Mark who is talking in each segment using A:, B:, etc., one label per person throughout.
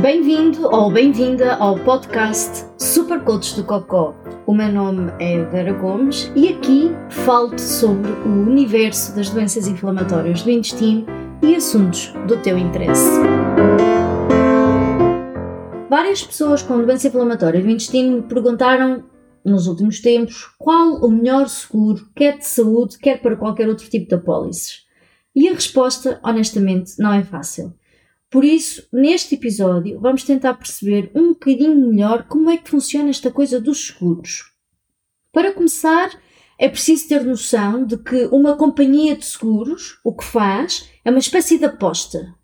A: Bem-vindo ou bem-vinda ao podcast Super Coach do Cocó. O meu nome é Vera Gomes e aqui falo-te sobre o universo das doenças inflamatórias do intestino e assuntos do teu interesse. Várias pessoas com doença inflamatória do intestino me perguntaram nos últimos tempos qual o melhor seguro, quer de saúde, quer para qualquer outro tipo de apólices. E a resposta, honestamente, não é fácil. Por isso, neste episódio, vamos tentar perceber um bocadinho melhor como é que funciona esta coisa dos seguros. Para começar, é preciso ter noção de que uma companhia de seguros o que faz é uma espécie de aposta.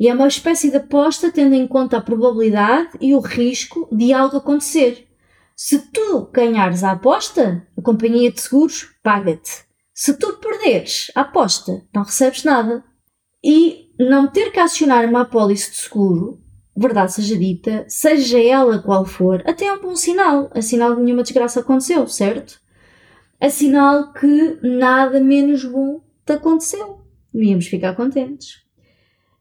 A: E é uma espécie de aposta tendo em conta a probabilidade e o risco de algo acontecer. Se tu ganhares a aposta, a companhia de seguros paga-te. Se tu perderes a aposta, não recebes nada. E não ter que acionar uma apólice de seguro, verdade seja dita, seja ela qual for, até é um bom sinal. É sinal que nenhuma desgraça aconteceu, certo? É sinal que nada menos bom te aconteceu. Devíamos ficar contentes.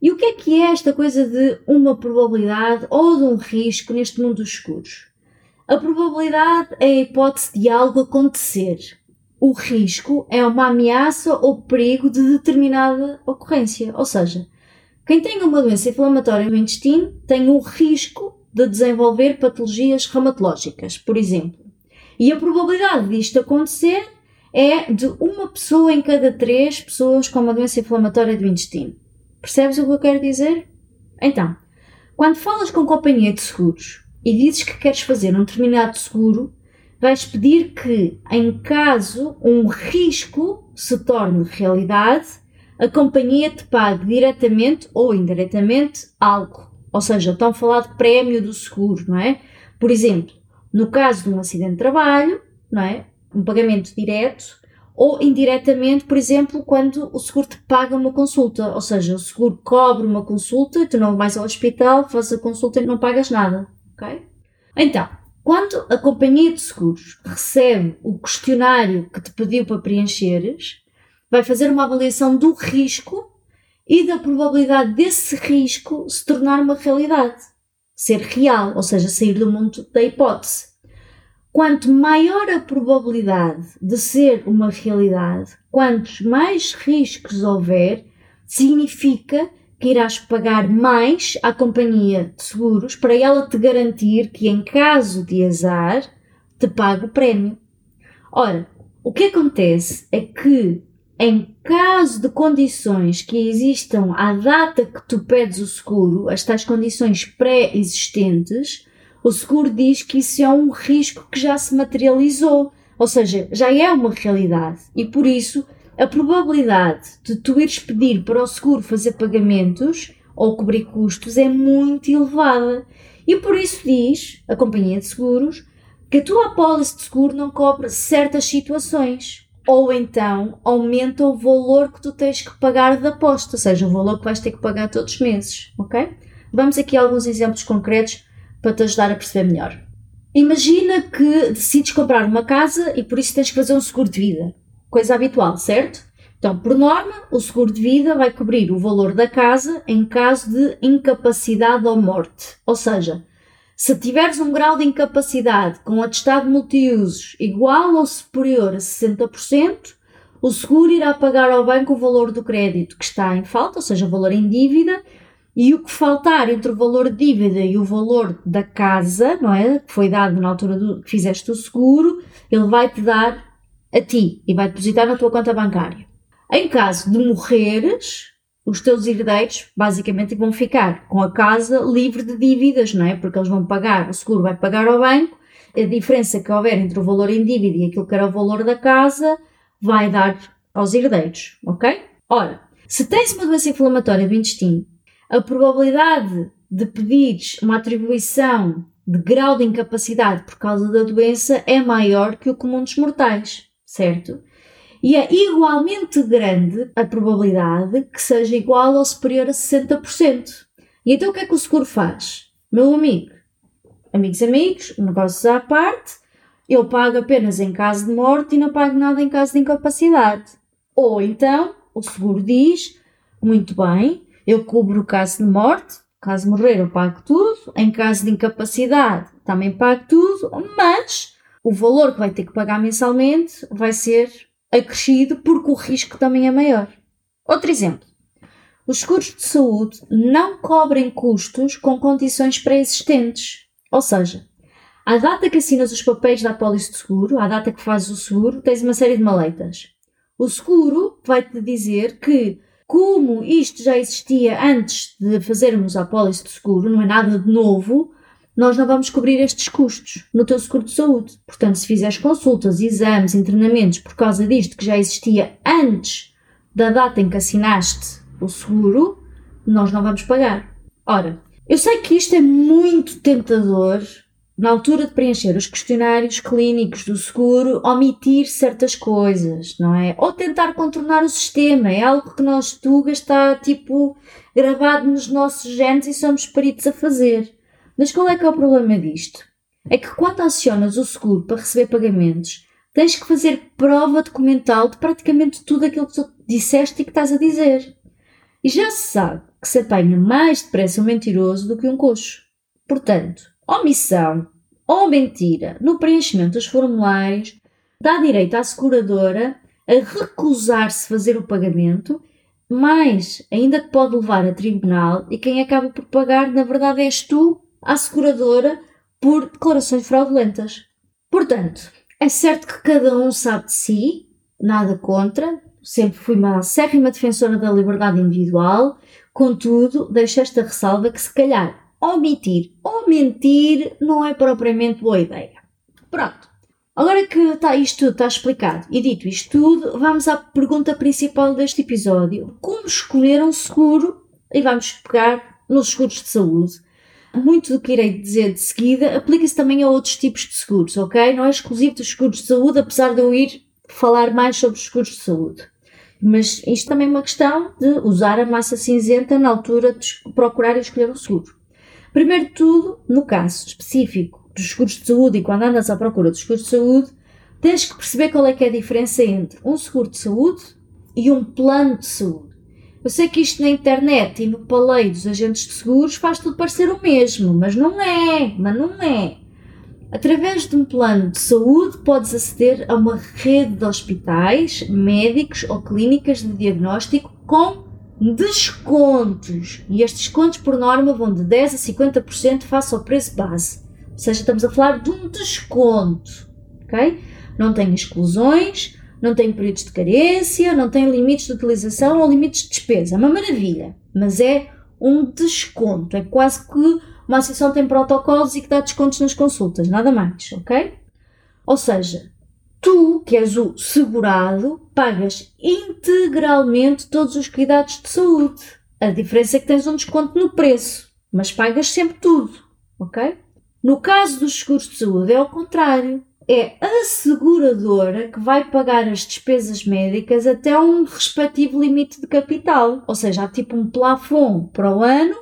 A: E o que é que é esta coisa de uma probabilidade ou de um risco neste mundo dos seguros? A probabilidade é a hipótese de algo acontecer. O risco é uma ameaça ou perigo de determinada ocorrência. Ou seja, quem tem uma doença inflamatória no intestino tem o risco de desenvolver patologias reumatológicas, por exemplo. E a probabilidade disto acontecer é de uma pessoa em cada três pessoas com uma doença inflamatória do intestino. Percebes o que eu quero dizer? Então, quando falas com companhia de seguros e dizes que queres fazer um determinado seguro, vais pedir que, em caso um risco se torne realidade, a companhia te pague diretamente ou indiretamente algo. Ou seja, estão a falar de prémio do seguro, não é? Por exemplo, no caso de um acidente de trabalho, não é? Um pagamento direto ou indiretamente, por exemplo, quando o seguro te paga uma consulta, ou seja, o seguro cobre uma consulta, tu não vais ao hospital, fazes a consulta e não pagas nada, ok? Então, quando a companhia de seguros recebe o questionário que te pediu para preencheres, vai fazer uma avaliação do risco e da probabilidade desse risco se tornar uma realidade, ser real, ou seja, sair do mundo da hipótese. Quanto maior a probabilidade de ser uma realidade, quantos mais riscos houver, significa que irás pagar mais à companhia de seguros para ela te garantir que, em caso de azar, te pague o prémio. Ora, o que acontece é que, em caso de condições que existam à data que tu pedes o seguro, as tais condições pré-existentes, o seguro diz que isso é um risco que já se materializou, ou seja, já é uma realidade e por isso a probabilidade de tu ires pedir para o seguro fazer pagamentos ou cobrir custos é muito elevada. E por isso diz a companhia de seguros que a tua apólice de seguro não cobre certas situações. Ou então aumenta o valor que tu tens que pagar da aposta, ou seja, o valor que vais ter que pagar todos os meses, ok? Vamos aqui a alguns exemplos concretos para te ajudar a perceber melhor. Imagina que decides comprar uma casa e por isso tens que fazer um seguro de vida coisa habitual, certo? Então, por norma, o seguro de vida vai cobrir o valor da casa em caso de incapacidade ou morte. Ou seja, se tiveres um grau de incapacidade com atestado multiusos igual ou superior a 60%, o seguro irá pagar ao banco o valor do crédito que está em falta, ou seja, o valor em dívida, e o que faltar entre o valor de dívida e o valor da casa, não é? Que foi dado na altura do que fizeste o seguro, ele vai te dar a ti e vai depositar na tua conta bancária. Em caso de morreres, os teus herdeiros basicamente vão ficar com a casa livre de dívidas, não é? Porque eles vão pagar, o seguro vai pagar ao banco, a diferença que houver entre o valor em dívida e aquilo que era o valor da casa vai dar aos herdeiros, ok? Ora, se tens uma doença inflamatória do intestino, a probabilidade de pedires uma atribuição de grau de incapacidade por causa da doença é maior que o comum dos mortais certo? E é igualmente grande a probabilidade que seja igual ou superior a 60%. E então o que é que o seguro faz? Meu amigo, amigos amigos, negócios à parte, eu pago apenas em caso de morte e não pago nada em caso de incapacidade. Ou então, o seguro diz, muito bem, eu cubro o caso de morte, caso morrer eu pago tudo, em caso de incapacidade também pago tudo, mas o valor que vai ter que pagar mensalmente vai ser acrescido porque o risco também é maior. Outro exemplo. Os seguros de saúde não cobrem custos com condições pré-existentes. Ou seja, à data que assinas os papéis da apólice de seguro, à data que fazes o seguro, tens uma série de maleitas. O seguro vai-te dizer que, como isto já existia antes de fazermos a apólice de seguro, não é nada de novo, nós não vamos cobrir estes custos no teu seguro de saúde. Portanto, se fizeres consultas, exames, internamentos por causa disto que já existia antes da data em que assinaste o seguro, nós não vamos pagar. Ora, eu sei que isto é muito tentador na altura de preencher os questionários clínicos do seguro, omitir certas coisas, não é? Ou tentar contornar o sistema. É algo que nós, Tuga, está tipo gravado nos nossos genes e somos peritos a fazer. Mas qual é que é o problema disto? É que quando acionas o seguro para receber pagamentos, tens que fazer prova documental de praticamente tudo aquilo que tu disseste e que estás a dizer. E já se sabe que se apanha mais depressa um mentiroso do que um coxo. Portanto, omissão ou mentira no preenchimento dos formulários dá direito à seguradora a recusar-se fazer o pagamento, mas ainda te pode levar a tribunal e quem acaba por pagar, na verdade, és tu, a seguradora, por declarações fraudulentas. Portanto, é certo que cada um sabe de si, nada contra, sempre fui uma acérrima defensora da liberdade individual, contudo, deixo esta ressalva que se calhar omitir ou mentir não é propriamente boa ideia. Pronto. Agora que está isto tudo está explicado e dito isto tudo, vamos à pergunta principal deste episódio. Como escolher um seguro? E vamos pegar nos seguros de saúde. Muito do que irei dizer de seguida aplica-se também a outros tipos de seguros, ok? Não é exclusivo dos seguros de saúde, apesar de eu ir falar mais sobre os seguros de saúde. Mas isto também é uma questão de usar a massa cinzenta na altura de procurar e escolher um seguro. Primeiro de tudo, no caso específico dos seguros de saúde e quando andas à procura dos seguros de saúde, tens que perceber qual é que é a diferença entre um seguro de saúde e um plano de saúde. Eu sei que isto na internet e no paleio dos agentes de seguros faz tudo parecer o mesmo, mas não é, mas não é. Através de um plano de saúde podes aceder a uma rede de hospitais, médicos ou clínicas de diagnóstico com descontos. E estes descontos, por norma, vão de 10% a 50% face ao preço base. Ou seja, estamos a falar de um desconto. ok? Não tem exclusões, não tem períodos de carência, não tem limites de utilização ou limites de despesa. É uma maravilha. Mas é um desconto. É quase que uma associação tem protocolos e que dá descontos nas consultas. Nada mais, ok? Ou seja, tu, que és o segurado, pagas integralmente todos os cuidados de saúde. A diferença é que tens um desconto no preço, mas pagas sempre tudo, ok? No caso dos seguros de saúde é ao contrário. É a seguradora que vai pagar as despesas médicas até um respectivo limite de capital. Ou seja, há tipo um plafond para o ano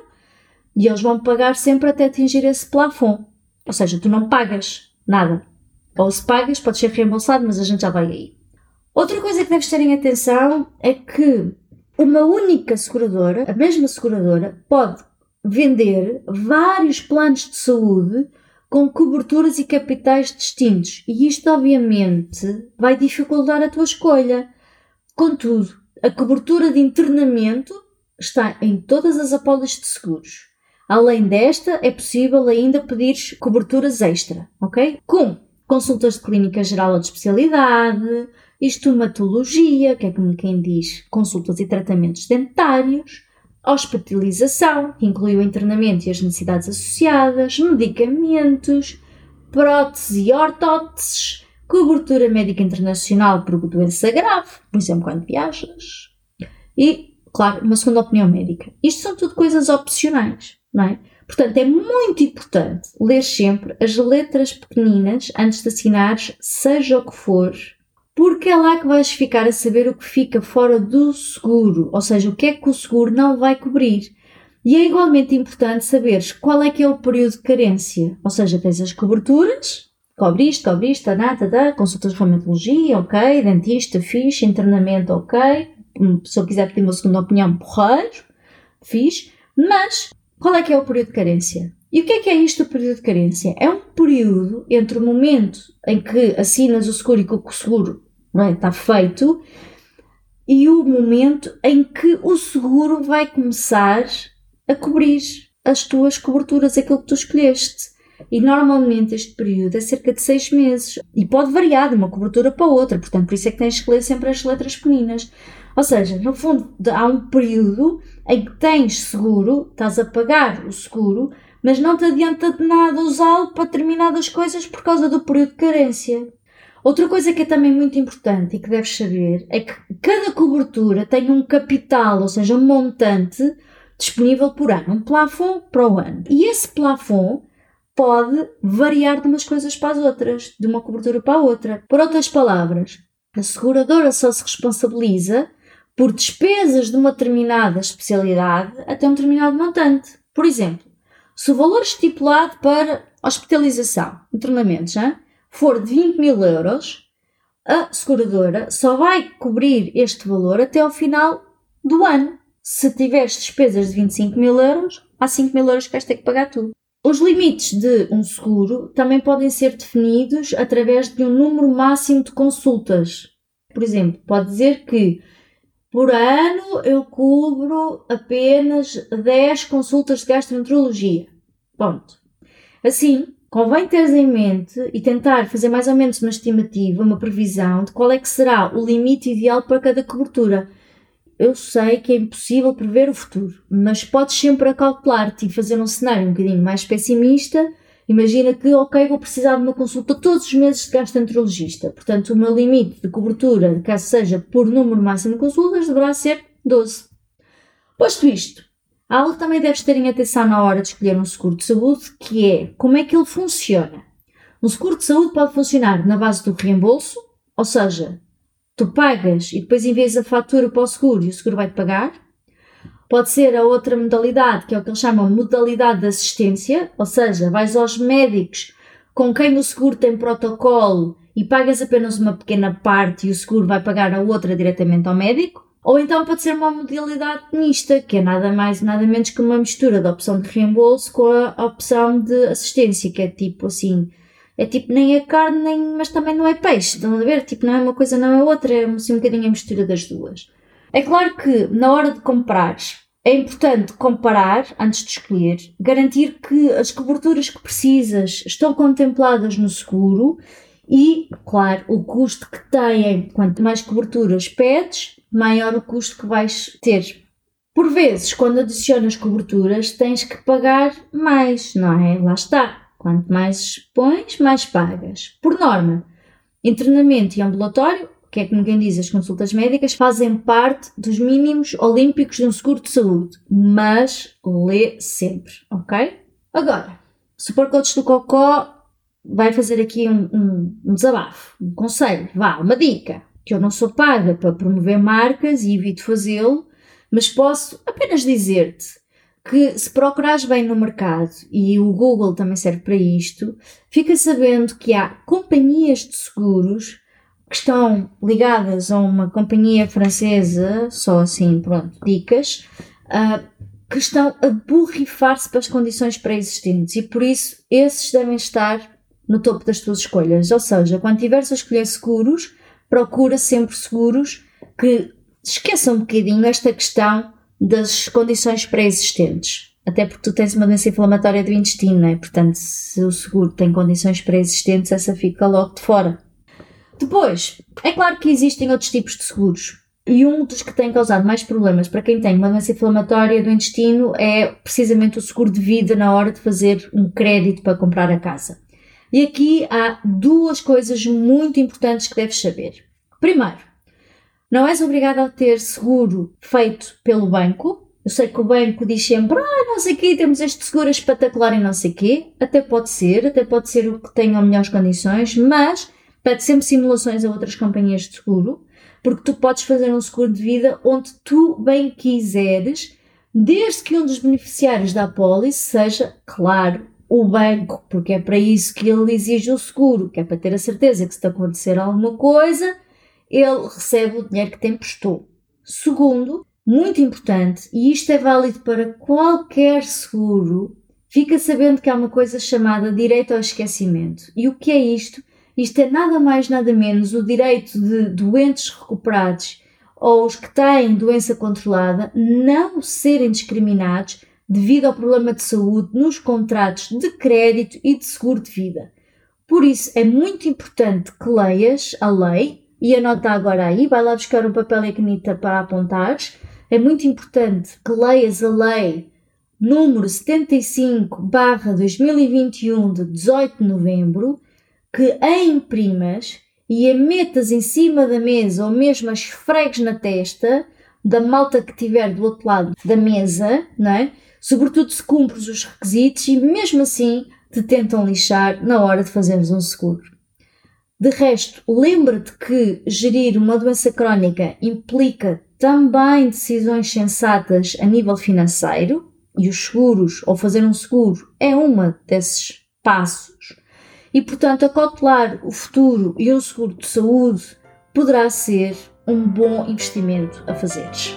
A: e eles vão pagar sempre até atingir esse plafond. Ou seja, tu não pagas nada. Ou se pagas, pode ser reembolsado, mas a gente já vai aí. Outra coisa que deves ter em atenção é que uma única seguradora, a mesma seguradora, pode vender vários planos de saúde com coberturas e capitais distintos. E isto, obviamente, vai dificultar a tua escolha. Contudo, a cobertura de internamento está em todas as apólices de seguros. Além desta, é possível ainda pedir coberturas extra, ok? Como consultas de clínica geral ou de especialidade, estomatologia, que é como quem diz consultas e tratamentos dentários, hospitalização, que inclui o internamento e as necessidades associadas, medicamentos, prótese e ortóteses, cobertura médica internacional por doença grave, por exemplo, quando viajas, e, claro, uma segunda opinião médica. Isto são tudo coisas opcionais, não é? Portanto, é muito importante ler sempre as letras pequeninas antes de assinares, seja o que for, porque é lá que vais ficar a saber o que fica fora do seguro, ou seja, o que é que o seguro não vai cobrir. E é igualmente importante saberes qual é que é o período de carência, ou seja, tens as coberturas, cobre isto, cobre isto, tá, tá, consultas de reumatologia, ok, dentista, fixe, internamento, ok, se eu quiser pedir uma segunda opinião, porreiro, fixe, mas qual é que é o período de carência? E o que é que é isto, o período de carência? É um período entre o momento em que assinas o seguro e que o seguro não é, está feito e o momento em que o seguro vai começar a cobrir as tuas coberturas, aquilo que tu escolheste. E normalmente este período é cerca de seis meses e pode variar de uma cobertura para outra, portanto, por isso é que tens que ler sempre as letras pequeninas. Ou seja, no fundo, há um período em que tens seguro, estás a pagar o seguro, mas não te adianta de nada usá-lo para determinadas coisas por causa do período de carência. Outra coisa que é também muito importante e que deves saber é que cada cobertura tem um capital, ou seja, um montante disponível por ano, um plafond para o ano. E esse plafond pode variar de umas coisas para as outras, de uma cobertura para a outra. Por outras palavras, a seguradora só se responsabiliza por despesas de uma determinada especialidade até um determinado montante. Por exemplo, se o valor estipulado para hospitalização, internamentos, hein, for de 20 mil euros, a seguradora só vai cobrir este valor até ao final do ano. Se tiveres despesas de 25 mil euros, há 5 mil euros que vais ter que pagar tudo. Os limites de um seguro também podem ser definidos através de um número máximo de consultas. Por exemplo, pode dizer que por ano eu cubro apenas 10 consultas de gastroenterologia. Ponto. Assim, convém ter em mente e tentar fazer mais ou menos uma estimativa, uma previsão de qual é que será o limite ideal para cada cobertura. Eu sei que é impossível prever o futuro, mas podes sempre acalcular-te e fazer um cenário um bocadinho mais pessimista Imagina que, ok, vou precisar de uma consulta todos os meses de gastroenterologista. Portanto, o meu limite de cobertura, caso seja por número máximo de consultas, deverá ser 12. Posto isto, algo que também deves ter em atenção na hora de escolher um seguro de saúde, que é como é que ele funciona. Um seguro de saúde pode funcionar na base do reembolso, ou seja, tu pagas e depois envias a fatura para o seguro e o seguro vai-te pagar. Pode ser a outra modalidade, que é o que eles chamam modalidade de assistência, ou seja, vais aos médicos com quem o seguro tem protocolo e pagas apenas uma pequena parte e o seguro vai pagar a outra diretamente ao médico. Ou então pode ser uma modalidade mista, que é nada mais nada menos que uma mistura da opção de reembolso com a opção de assistência, que é tipo assim, é tipo nem é carne, nem, mas também não é peixe. Estão a ver? Tipo, não é uma coisa, não é outra, é assim um bocadinho a mistura das duas. É claro que na hora de comprares é importante comparar antes de escolher, garantir que as coberturas que precisas estão contempladas no seguro e, claro, o custo que têm. Quanto mais coberturas pedes, maior o custo que vais ter. Por vezes, quando adicionas coberturas, tens que pagar mais, não é? Lá está. Quanto mais pões, mais pagas. Por norma, internamento e ambulatório que é que ninguém diz, as consultas médicas fazem parte dos mínimos olímpicos de um seguro de saúde, mas lê sempre, ok? Agora, Super Coach do Cocó vai fazer aqui um, um, um desabafo, um conselho, vá, uma dica, que eu não sou paga para promover marcas e evito fazê-lo, mas posso apenas dizer-te que se procurares bem no mercado, e o Google também serve para isto, fica sabendo que há companhias de seguros que estão ligadas a uma companhia francesa, só assim, pronto, dicas, uh, que estão a borrifar-se para as condições pré-existentes e por isso esses devem estar no topo das tuas escolhas. Ou seja, quando tiveres a escolher seguros, procura sempre seguros que esqueçam um bocadinho esta questão das condições pré-existentes. Até porque tu tens uma doença inflamatória do intestino, não é? Portanto, se o seguro tem condições pré-existentes, essa fica logo de fora. Depois, é claro que existem outros tipos de seguros. E um dos que tem causado mais problemas para quem tem uma doença inflamatória do intestino é precisamente o seguro de vida na hora de fazer um crédito para comprar a casa. E aqui há duas coisas muito importantes que deves saber. Primeiro, não és obrigado a ter seguro feito pelo banco. Eu sei que o banco diz sempre, ah, não sei quê, temos este seguro espetacular e não sei quê. Até pode ser, até pode ser o que tenha melhores condições, mas Pede sempre simulações a outras companhias de seguro, porque tu podes fazer um seguro de vida onde tu bem quiseres, desde que um dos beneficiários da apólice seja, claro, o banco, porque é para isso que ele exige o seguro, que é para ter a certeza que se te acontecer alguma coisa, ele recebe o dinheiro que te emprestou. Segundo, muito importante, e isto é válido para qualquer seguro, fica sabendo que há uma coisa chamada direito ao esquecimento. E o que é isto? Isto é nada mais nada menos o direito de doentes recuperados ou os que têm doença controlada não serem discriminados devido ao problema de saúde nos contratos de crédito e de seguro de vida. Por isso é muito importante que leias a lei e anota agora aí, vai lá buscar um papel e caneta para apontares. É muito importante que leias a lei número 75 2021 de 18 de novembro, que a imprimas e a metas em cima da mesa ou mesmo as esfregues na testa da malta que estiver do outro lado da mesa, não é? Sobretudo se cumpres os requisitos e mesmo assim te tentam lixar na hora de fazeres um seguro. De resto, lembra-te que gerir uma doença crónica implica também decisões sensatas a nível financeiro e os seguros, ou fazer um seguro, é uma desses passos. E, portanto, acautelar o futuro e um seguro de saúde poderá ser um bom investimento a fazeres